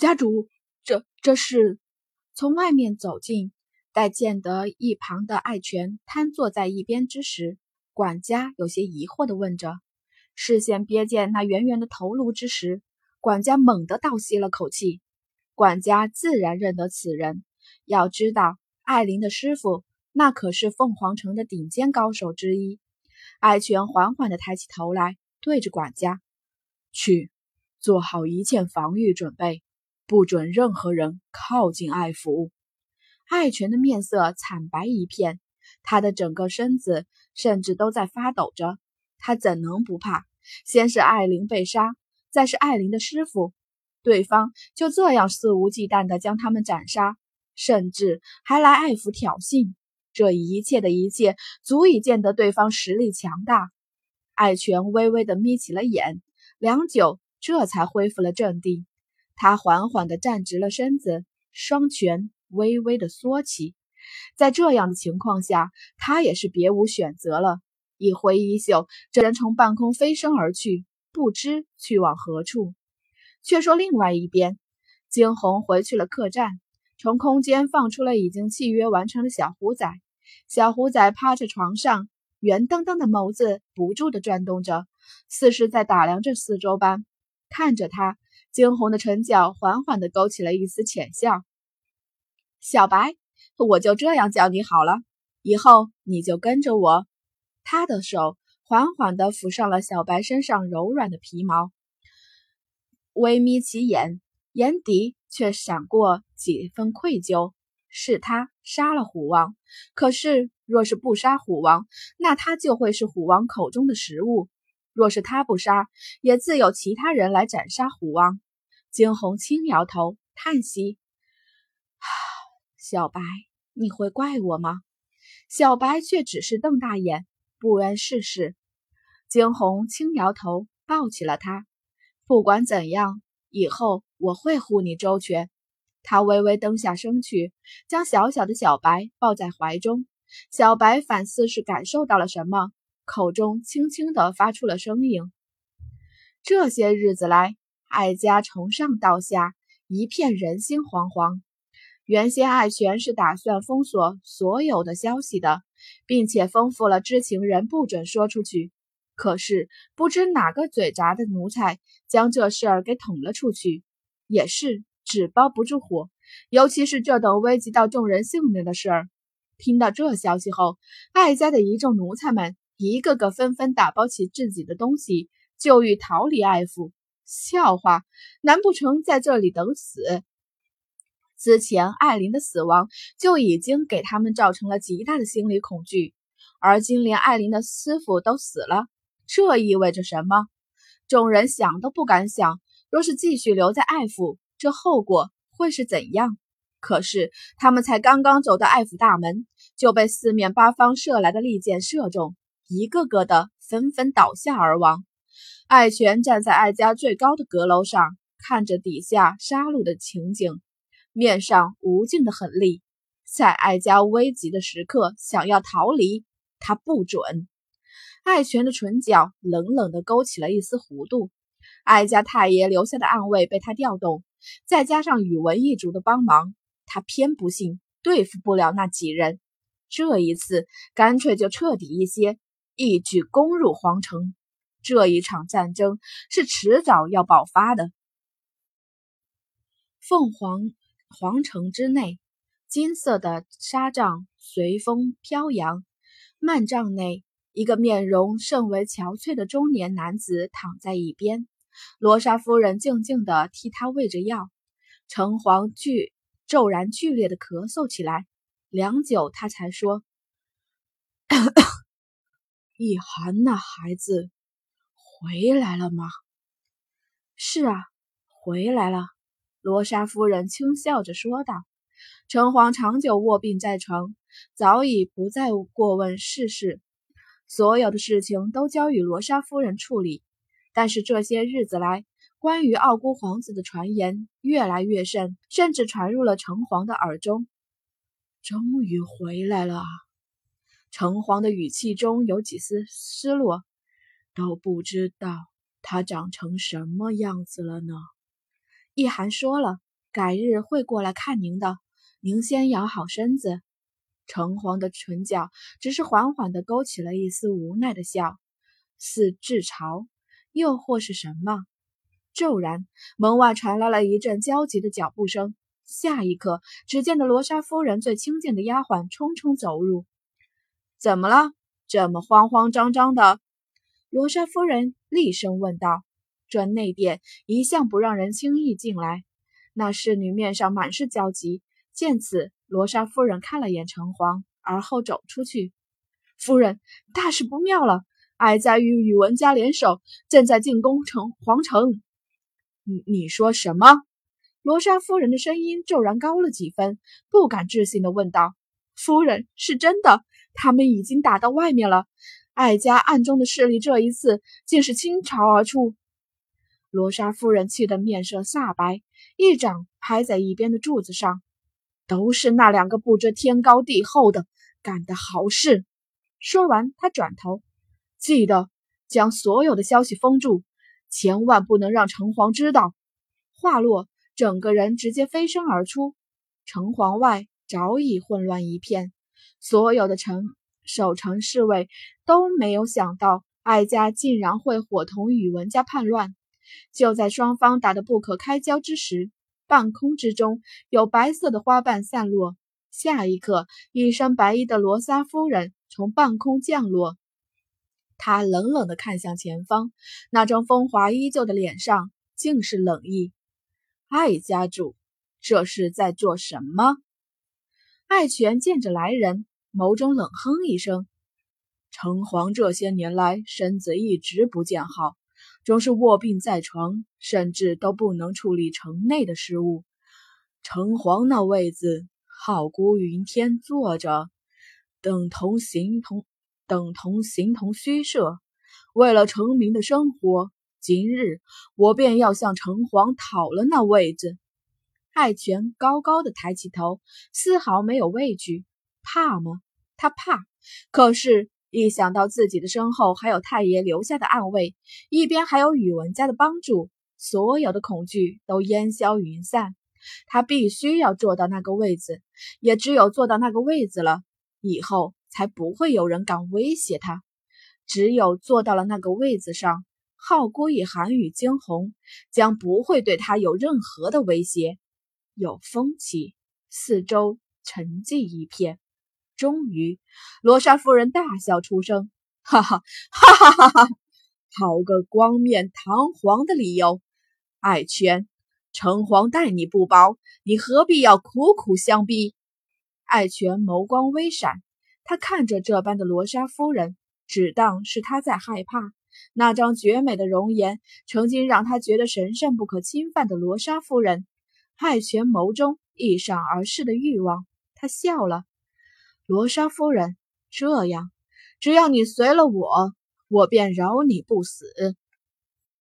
家主，这这是从外面走进，待见得一旁的爱犬瘫坐在一边之时，管家有些疑惑地问着。视线瞥见那圆圆的头颅之时，管家猛地倒吸了口气。管家自然认得此人，要知道艾琳的师傅那可是凤凰城的顶尖高手之一。爱泉缓缓地抬起头来，对着管家。去，做好一切防御准备，不准任何人靠近爱府。爱犬的面色惨白一片，他的整个身子甚至都在发抖着。他怎能不怕？先是艾琳被杀，再是艾琳的师傅，对方就这样肆无忌惮地将他们斩杀，甚至还来爱府挑衅。这一切的一切，足以见得对方实力强大。爱泉微微地眯起了眼。良久，这才恢复了镇定。他缓缓地站直了身子，双拳微微地缩起。在这样的情况下，他也是别无选择了。一挥衣袖，这人从半空飞升而去，不知去往何处。却说另外一边，惊鸿回去了客栈，从空间放出了已经契约完成的小虎仔。小虎仔趴在床上，圆瞪瞪的眸子不住地转动着。似是在打量着四周般，看着他，惊鸿的唇角缓缓地勾起了一丝浅笑。小白，我就这样叫你好了，以后你就跟着我。他的手缓缓地抚上了小白身上柔软的皮毛，微眯起眼，眼底却闪过几分愧疚。是他杀了虎王，可是若是不杀虎王，那他就会是虎王口中的食物。若是他不杀，也自有其他人来斩杀虎王。惊鸿轻摇头，叹息：“小白，你会怪我吗？”小白却只是瞪大眼，不谙世事。惊鸿轻摇头，抱起了他。不管怎样，以后我会护你周全。他微微蹲下身去，将小小的小白抱在怀中。小白反似是感受到了什么。口中轻轻地发出了声音。这些日子来，艾家从上到下一片人心惶惶。原先艾全是打算封锁所有的消息的，并且吩咐了知情人不准说出去。可是不知哪个嘴杂的奴才将这事儿给捅了出去，也是纸包不住火。尤其是这等危及到众人性命的事儿，听到这消息后，艾家的一众奴才们。一个个纷纷打包起自己的东西，就欲逃离爱府。笑话，难不成在这里等死？之前艾琳的死亡就已经给他们造成了极大的心理恐惧，而今连艾琳的师傅都死了，这意味着什么？众人想都不敢想，若是继续留在爱府，这后果会是怎样？可是他们才刚刚走到爱府大门，就被四面八方射来的利箭射中。一个个的纷纷倒下而亡。艾泉站在艾家最高的阁楼上，看着底下杀戮的情景，面上无尽的狠戾。在艾家危急的时刻，想要逃离，他不准。艾泉的唇角冷冷地勾起了一丝弧度。艾家太爷留下的暗卫被他调动，再加上宇文一族的帮忙，他偏不信对付不了那几人。这一次，干脆就彻底一些。一举攻入皇城，这一场战争是迟早要爆发的。凤凰皇城之内，金色的纱帐随风飘扬。幔帐内，一个面容甚为憔悴的中年男子躺在一边，罗莎夫人静静地替他喂着药。城隍剧骤然剧烈的咳嗽起来，良久，他才说。一涵那孩子回来了吗？是啊，回来了。罗莎夫人轻笑着说道：“城隍长久卧病在床，早已不再过问世事，所有的事情都交与罗莎夫人处理。但是这些日子来，关于傲孤皇子的传言越来越甚，甚至传入了城隍的耳中。终于回来了。”城隍的语气中有几丝失落，都不知道他长成什么样子了呢。易涵说了，改日会过来看您的，您先养好身子。城隍的唇角只是缓缓地勾起了一丝无奈的笑，似自嘲，又或是什么。骤然，门外传来了一阵焦急的脚步声。下一刻，只见得罗莎夫人最亲近的丫鬟匆匆走入。怎么了？这么慌慌张张的？罗莎夫人厉声问道。这内殿一向不让人轻易进来。那侍女面上满是焦急。见此，罗莎夫人看了眼城隍，而后走出去。夫人，大事不妙了！哀家与宇文家联手，正在进攻城皇城。你你说什么？罗莎夫人的声音骤然高了几分，不敢置信地问道：“夫人，是真的？他们已经打到外面了。哀家暗中的势力，这一次竟是倾巢而出。”罗莎夫人气得面色煞白，一掌拍在一边的柱子上：“都是那两个不知天高地厚的干的好事！”说完，她转头：“记得将所有的消息封住，千万不能让城隍知道。”话落。整个人直接飞身而出，城隍外早已混乱一片。所有的城守城侍卫都没有想到哀家竟然会伙同宇文家叛乱。就在双方打得不可开交之时，半空之中有白色的花瓣散落。下一刻，一身白衣的罗莎夫人从半空降落。她冷冷地看向前方，那张风华依旧的脸上尽是冷意。艾家主，这是在做什么？艾泉见着来人，眸中冷哼一声：“城隍这些年来身子一直不见好，总是卧病在床，甚至都不能处理城内的事务。城隍那位子，好孤云天坐着，等同形同等同形同虚设。为了城民的生活。”今日我便要向城隍讨了那位子。艾泉高高的抬起头，丝毫没有畏惧。怕吗？他怕。可是，一想到自己的身后还有太爷留下的暗卫，一边还有宇文家的帮助，所有的恐惧都烟消云散。他必须要坐到那个位子，也只有坐到那个位子了，以后才不会有人敢威胁他。只有坐到了那个位子上。浩孤与韩宇惊鸿将不会对他有任何的威胁。有风起，四周沉寂一片。终于，罗莎夫人大笑出声：“哈哈哈哈哈哈！好个光面堂皇的理由！爱犬，城隍待你不薄，你何必要苦苦相逼？”爱犬眸光微闪，他看着这般的罗莎夫人，只当是他在害怕。那张绝美的容颜，曾经让他觉得神圣不可侵犯的罗莎夫人，害权谋中一闪而逝的欲望。他笑了：“罗莎夫人，这样，只要你随了我，我便饶你不死。”